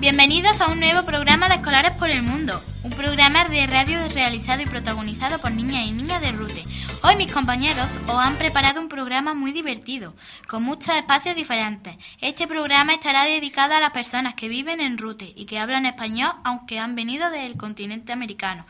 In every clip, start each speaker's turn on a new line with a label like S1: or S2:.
S1: Bienvenidos a un nuevo programa de Escolares por el Mundo, un programa de radio realizado y protagonizado por niñas y niñas de Rute. Hoy mis compañeros os han preparado un programa muy divertido, con muchos espacios diferentes. Este programa estará dedicado a las personas que viven en Rute y que hablan español aunque han venido del continente americano.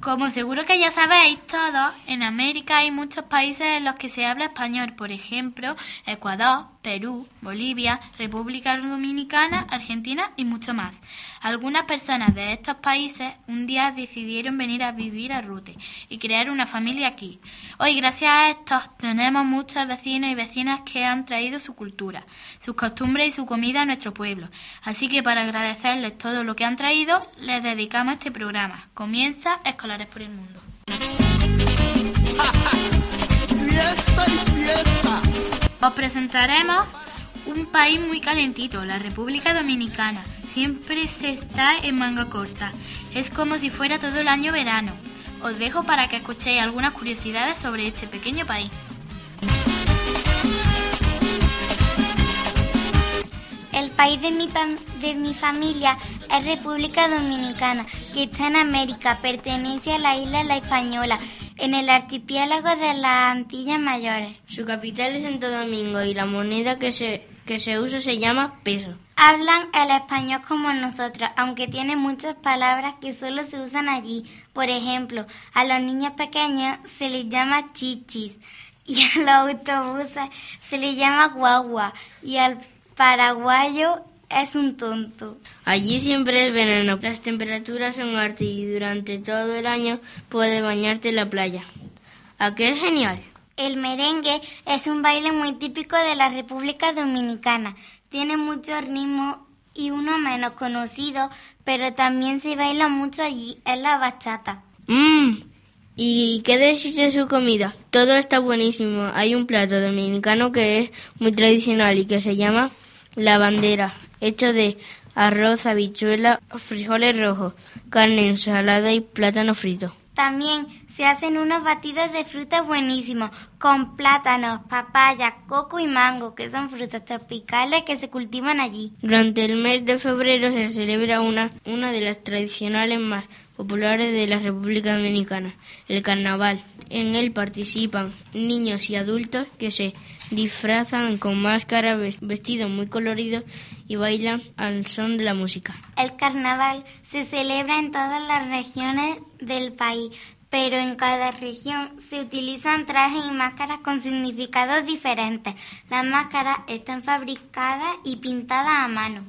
S1: Como seguro que ya sabéis todos, en América hay muchos países en los que se habla español, por ejemplo, Ecuador, Perú, Bolivia, República Dominicana, Argentina y mucho más. Algunas personas de estos países un día decidieron venir a vivir a Rute y crear una familia aquí. Hoy, gracias a estos, tenemos muchos vecinos y vecinas que han traído su cultura, sus costumbres y su comida a nuestro pueblo. Así que para agradecerles todo lo que han traído, les dedicamos este programa. Comienza Escolares por el Mundo.
S2: ¡Fiesta y fiesta!
S1: Os presentaremos un país muy calentito, la República Dominicana. Siempre se está en manga corta. Es como si fuera todo el año verano. Os dejo para que escuchéis algunas curiosidades sobre este pequeño país.
S3: El país de mi, de mi familia es República Dominicana, que está en América, pertenece a la isla La Española, en el archipiélago de las Antillas Mayores.
S4: Su capital es Santo Domingo y la moneda que se, que se usa se llama peso.
S3: Hablan el español como nosotros, aunque tiene muchas palabras que solo se usan allí. Por ejemplo, a los niños pequeños se les llama chichis y a los autobuses se les llama guagua y al paraguayo es un tonto.
S4: Allí siempre es verano, las temperaturas son altas y durante todo el año puedes bañarte en la playa. ¿A qué es genial?
S3: El merengue es un baile muy típico de la República Dominicana. Tiene mucho ritmo y uno menos conocido, pero también se baila mucho allí, es la bachata.
S4: Mmm. ¿Y qué decís de su comida? Todo está buenísimo. Hay un plato dominicano que es muy tradicional y que se llama la bandera, hecho de arroz, habichuela, frijoles rojos, carne ensalada y plátano frito.
S3: También se hacen unos batidos de frutas buenísimos, con plátanos, papaya, coco y mango, que son frutas tropicales que se cultivan allí.
S4: Durante el mes de febrero se celebra una, una de las tradicionales más populares de la República Dominicana, el carnaval. En él participan niños y adultos que se disfrazan con máscaras, ves- vestidos muy coloridos y bailan al son de la música.
S3: El carnaval se celebra en todas las regiones del país, pero en cada región se utilizan trajes y máscaras con significados diferentes. Las máscaras están fabricadas y pintadas a mano.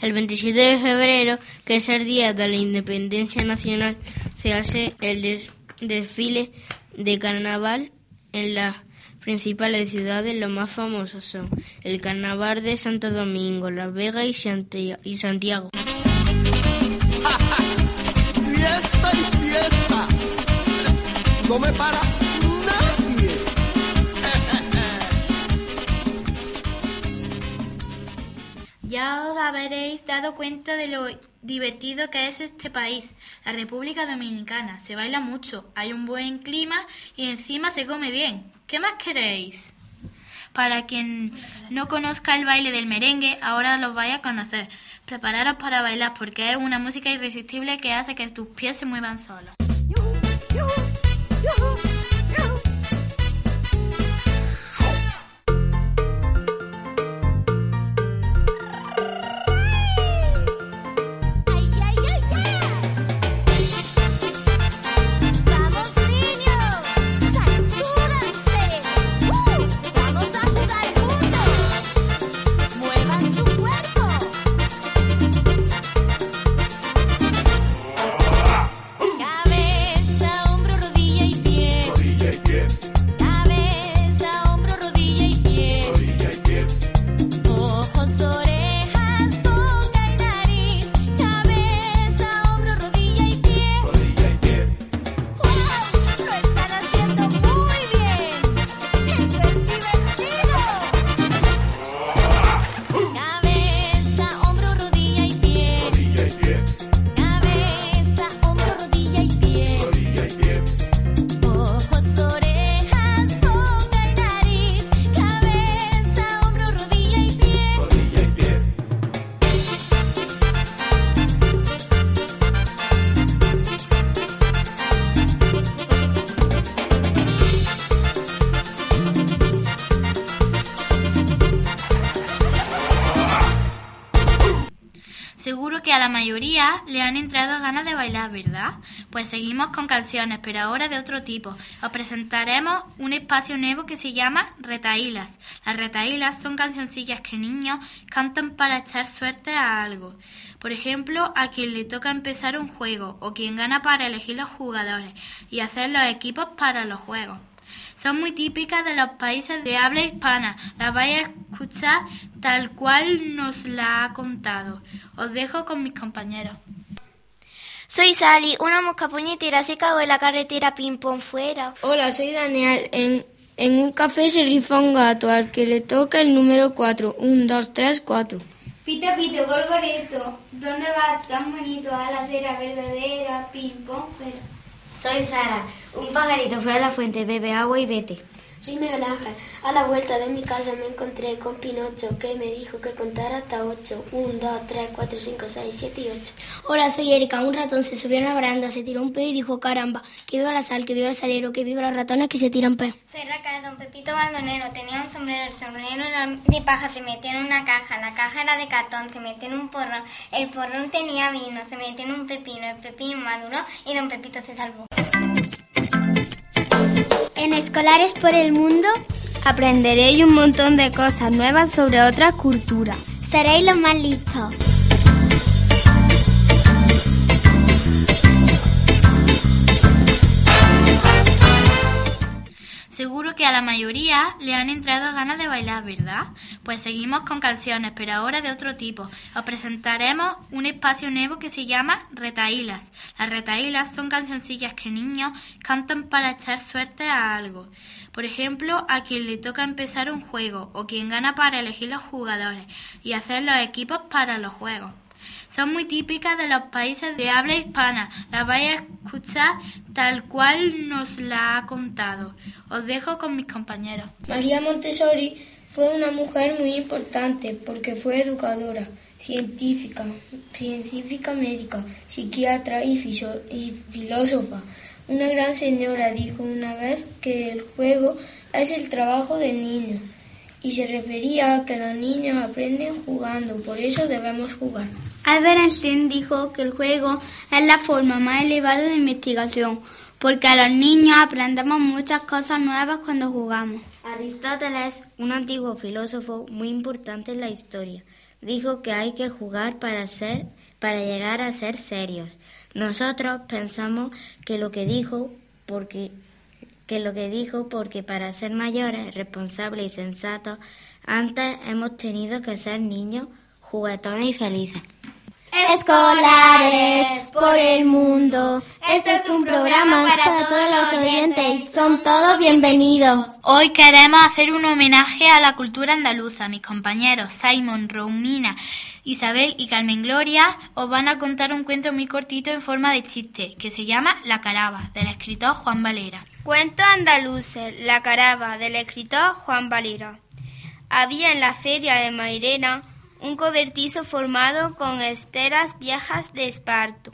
S4: El 27 de febrero, que es el día de la independencia nacional, se hace el des- desfile de carnaval en las principales ciudades. Los más famosos son el Carnaval de Santo Domingo, Las Vegas y Santi- y Santiago.
S2: ¡Fiesta y fiesta! No me para nadie.
S1: Ya os habréis dado cuenta de lo divertido que es este país, la República Dominicana. Se baila mucho, hay un buen clima y encima se come bien. ¿Qué más queréis? Para quien no conozca el baile del merengue, ahora lo vaya a conocer. Prepararos para bailar porque es una música irresistible que hace que tus pies se muevan solos. Que a la mayoría le han entrado ganas de bailar, ¿verdad? Pues seguimos con canciones, pero ahora de otro tipo. Os presentaremos un espacio nuevo que se llama Retaílas. Las retaílas son cancioncillas que niños cantan para echar suerte a algo. Por ejemplo, a quien le toca empezar un juego o quien gana para elegir los jugadores y hacer los equipos para los juegos. Son muy típicas de los países de habla hispana. Las vais a escuchar tal cual nos la ha contado. Os dejo con mis compañeros.
S5: Soy Sally, una mosca puñetera se cagó en la carretera ping pong fuera.
S4: Hola, soy Daniel. En, en un café se rifa un gato al que le toca el número 4. 1, 2, 3, 4.
S6: Pito, pito, gorgoreto, ¿dónde vas tan bonito a la acera verdadera, ping pong, fuera?
S5: Soy Sara, un pajarito fue a la fuente, bebe agua y vete.
S7: Soy Miguel Ángel. A la vuelta de mi casa me encontré con Pinocho que me dijo que contara hasta 8. 1, 2, 3, 4, 5, 6, 7 y 8.
S8: Hola, soy Erika. Un ratón se subió a una baranda, se tiró un peo y dijo, caramba, que viva la sal, que viva el salero, que viva los ratones que se tiran peo.
S3: Soy Raca de Don Pepito Baldonero. Tenía un sombrero, el sombrero era de paja, se metió en una caja. La caja era de cartón, se metió en un porrón. El porrón tenía vino, se metió en un pepino. El pepino maduró y Don Pepito se salvó.
S9: En Escolares por el Mundo aprenderéis un montón de cosas nuevas sobre otras culturas.
S5: Seréis los más listos.
S1: Que a la mayoría le han entrado ganas de bailar, ¿verdad? Pues seguimos con canciones, pero ahora de otro tipo. Os presentaremos un espacio nuevo que se llama Retaílas. Las retaílas son cancioncillas que niños cantan para echar suerte a algo. Por ejemplo, a quien le toca empezar un juego o quien gana para elegir los jugadores y hacer los equipos para los juegos. Son muy típicas de los países de habla hispana. Las vais a escuchar tal cual nos la ha contado. Os dejo con mis compañeros.
S4: María Montessori fue una mujer muy importante porque fue educadora, científica, científica médica, psiquiatra y, y filósofa. Una gran señora dijo una vez que el juego es el trabajo del niño y se refería a que los niños aprenden jugando, por eso debemos jugar.
S9: Albert Einstein dijo que el juego es la forma más elevada de investigación, porque a los niños aprendemos muchas cosas nuevas cuando jugamos.
S5: Aristóteles, un antiguo filósofo muy importante en la historia, dijo que hay que jugar para ser para llegar a ser serios. Nosotros pensamos que lo que dijo porque que lo que dijo porque para ser mayores, responsables y sensatos, antes hemos tenido que ser niños, juguetones y felices.
S9: Escolares por el mundo. Este es un programa para todos los oyentes. Son todos bienvenidos.
S1: Hoy queremos hacer un homenaje a la cultura andaluza. Mis compañeros Simon, Romina, Isabel y Carmen Gloria os van a contar un cuento muy cortito en forma de chiste que se llama La Caraba, del escritor Juan Valera.
S6: Cuento andaluces, La Caraba, del escritor Juan Valera. Había en la feria de Mairena un cobertizo formado con esteras viejas de esparto,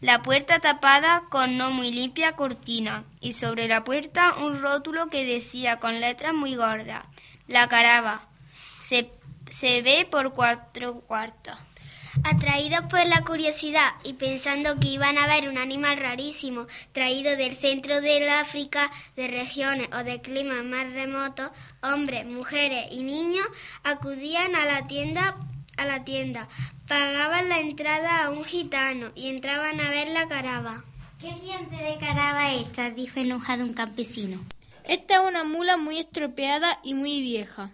S6: la puerta tapada con no muy limpia cortina y sobre la puerta un rótulo que decía con letras muy gordas, La Caraba, se, se ve por cuatro cuartos.
S10: Atraídos por la curiosidad y pensando que iban a ver un animal rarísimo traído del centro del África, de regiones o de climas más remotos, hombres, mujeres y niños acudían a la tienda a la tienda, pagaban la entrada a un gitano y entraban a ver la caraba.
S3: ¿Qué diente de caraba es esta? dijo enojado un campesino.
S11: Esta es una mula muy estropeada y muy vieja.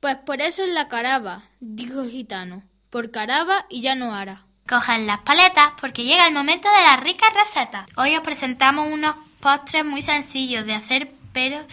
S11: Pues por eso es la caraba, dijo el gitano. Por caraba y ya no hará.
S1: Cojan las paletas porque llega el momento de las ricas recetas. Hoy os presentamos unos postres muy sencillos de hacer pero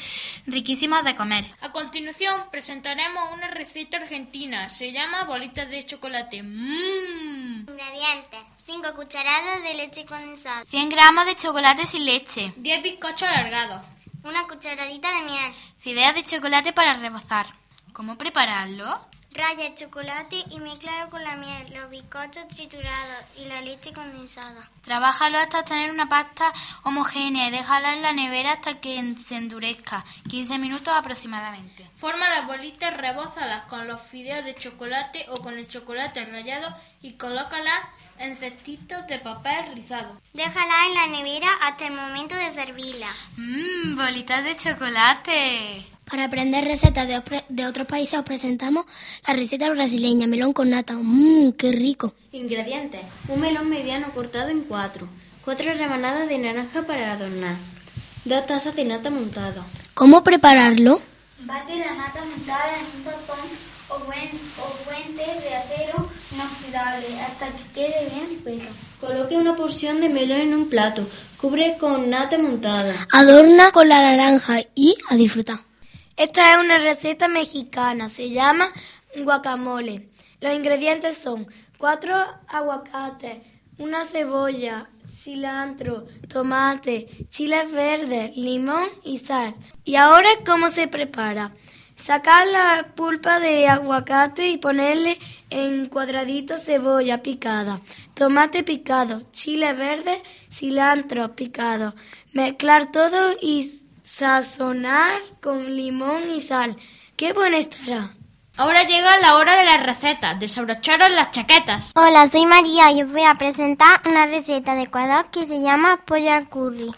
S1: riquísimos de comer.
S11: A continuación presentaremos una receta argentina. Se llama bolitas de chocolate. Mmm.
S10: Ingredientes: 5 cucharadas de leche condensada,
S1: 100 gramos de chocolate sin leche,
S11: 10 bizcochos alargados,
S10: una cucharadita de miel.
S1: fideos de chocolate para rebozar. ¿Cómo prepararlo?
S10: Raya el chocolate y mezclalo con la miel, los bizcochos triturados y la leche condensada.
S1: Trabájalo hasta obtener una pasta homogénea y déjala en la nevera hasta que se endurezca, 15 minutos aproximadamente.
S11: Forma las bolitas, rebózalas con los fideos de chocolate o con el chocolate rallado y colócalas en cestitos de papel rizado.
S10: Déjala en la nevera hasta el momento de servirla.
S1: Mmm, bolitas de chocolate.
S8: Para aprender recetas de, de otros países os presentamos la receta brasileña, melón con nata. Mmm, qué rico.
S4: Ingredientes. Un melón mediano cortado en cuatro. Cuatro rebanadas de naranja para adornar. Dos tazas de nata montada.
S8: ¿Cómo prepararlo?
S9: Bate la nata montada en un tazón o, buen- o guantes de acero inoxidable hasta que quede bien espesa.
S4: Coloque una porción de melón en un plato. Cubre con nata montada.
S8: Adorna con la naranja y a disfrutar.
S12: Esta es una receta mexicana, se llama guacamole. Los ingredientes son cuatro aguacates, una cebolla, cilantro, tomate, chiles verdes, limón y sal. ¿Y ahora cómo se prepara? Sacar la pulpa de aguacate y ponerle en cuadraditos cebolla picada, tomate picado, chile verde, cilantro picado. Mezclar todo y sazonar con limón y sal. ¡Qué buena estará!
S11: Ahora llega la hora de las recetas. Desabrocharos las chaquetas.
S10: Hola, soy María y os voy a presentar una receta de Ecuador que se llama pollo al curry.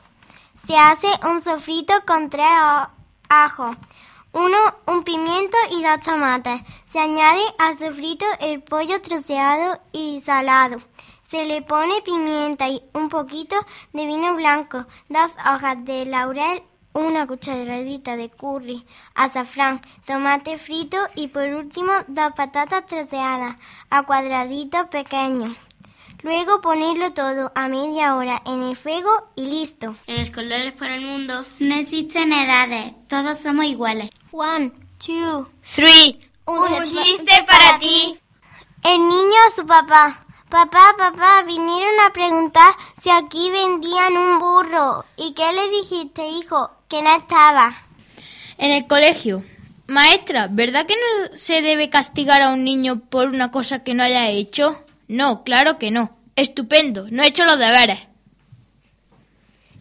S10: Se hace un sofrito con tres ajos, uno, un pimiento y dos tomates. Se añade al sofrito el pollo troceado y salado. Se le pone pimienta y un poquito de vino blanco, dos hojas de laurel, una cucharadita de curry, azafrán, tomate frito y por último dos patatas troceadas a cuadraditos pequeños. Luego ponerlo todo a media hora en el fuego y listo.
S1: En Escolares para el Mundo
S9: No existen edades, todos somos iguales.
S10: One, two,
S9: Three.
S10: Un chiste para ti. El niño a su papá. Papá, papá, vinieron a preguntar si aquí vendían un burro. ¿Y qué le dijiste, hijo? Que no estaba.
S11: En el colegio. Maestra, ¿verdad que no se debe castigar a un niño por una cosa que no haya hecho? No, claro que no. Estupendo, no he hecho los deberes.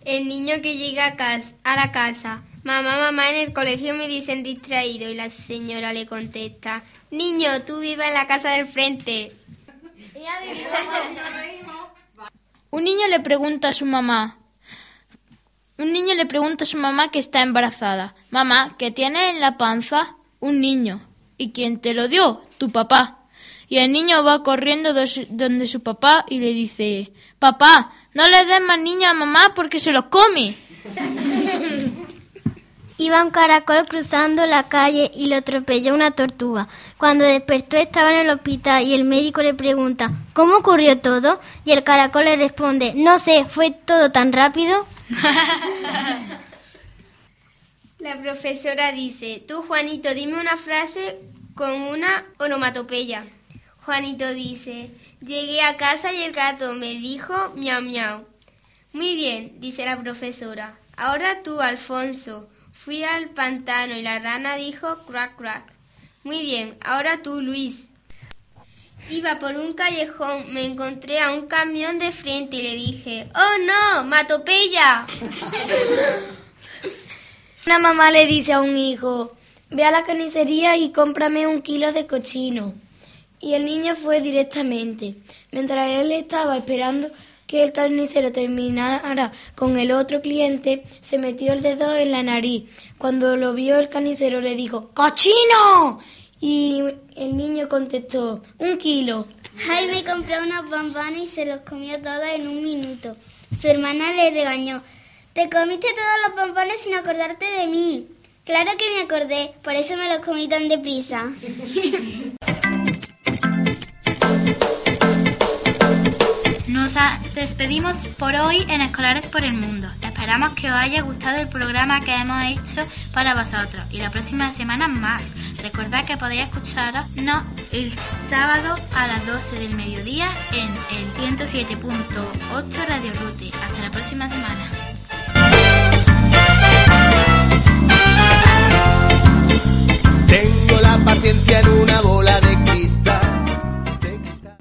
S6: El niño que llega a, a la casa. Mamá, mamá, en el colegio me dicen distraído y la señora le contesta. Niño, tú vives en la casa del frente.
S11: Un niño le pregunta a su mamá. Un niño le pregunta a su mamá que está embarazada. Mamá, ¿qué tienes en la panza? Un niño. ¿Y quién te lo dio? Tu papá. Y el niño va corriendo dos- donde su papá y le dice, Papá, no le des más niños a mamá porque se los come.
S10: Iba un caracol cruzando la calle y lo atropelló una tortuga. Cuando despertó estaba en el hospital y el médico le pregunta ¿Cómo ocurrió todo? Y el caracol le responde No sé, fue todo tan rápido.
S6: La profesora dice, tú Juanito, dime una frase con una onomatopeya. Juanito dice, llegué a casa y el gato me dijo miau miau. Muy bien, dice la profesora. Ahora tú, Alfonso. Fui al pantano y la rana dijo crack crack. Muy bien, ahora tú, Luis. Iba por un callejón, me encontré a un camión de frente y le dije, ¡Oh no! ¡Matopeya!
S12: Una mamá le dice a un hijo, ve a la carnicería y cómprame un kilo de cochino. Y el niño fue directamente. Mientras él estaba esperando que el carnicero terminara con el otro cliente, se metió el dedo en la nariz. Cuando lo vio el carnicero le dijo, ¡Cochino! Y el niño contestó, un kilo.
S9: Jaime compró unos bombones y se los comió todos en un minuto. Su hermana le regañó. Te comiste todos los bombones sin acordarte de mí. Claro que me acordé, por eso me los comí tan deprisa.
S1: nos despedimos por hoy en Escolares por el Mundo. Esperamos que os haya gustado el programa que hemos hecho para vosotros y la próxima semana más. Recordad que podéis escucharnos el sábado a las 12 del mediodía en el 107.8 Radio Rute. Hasta la próxima semana. Tengo la paciencia en una bola de cristal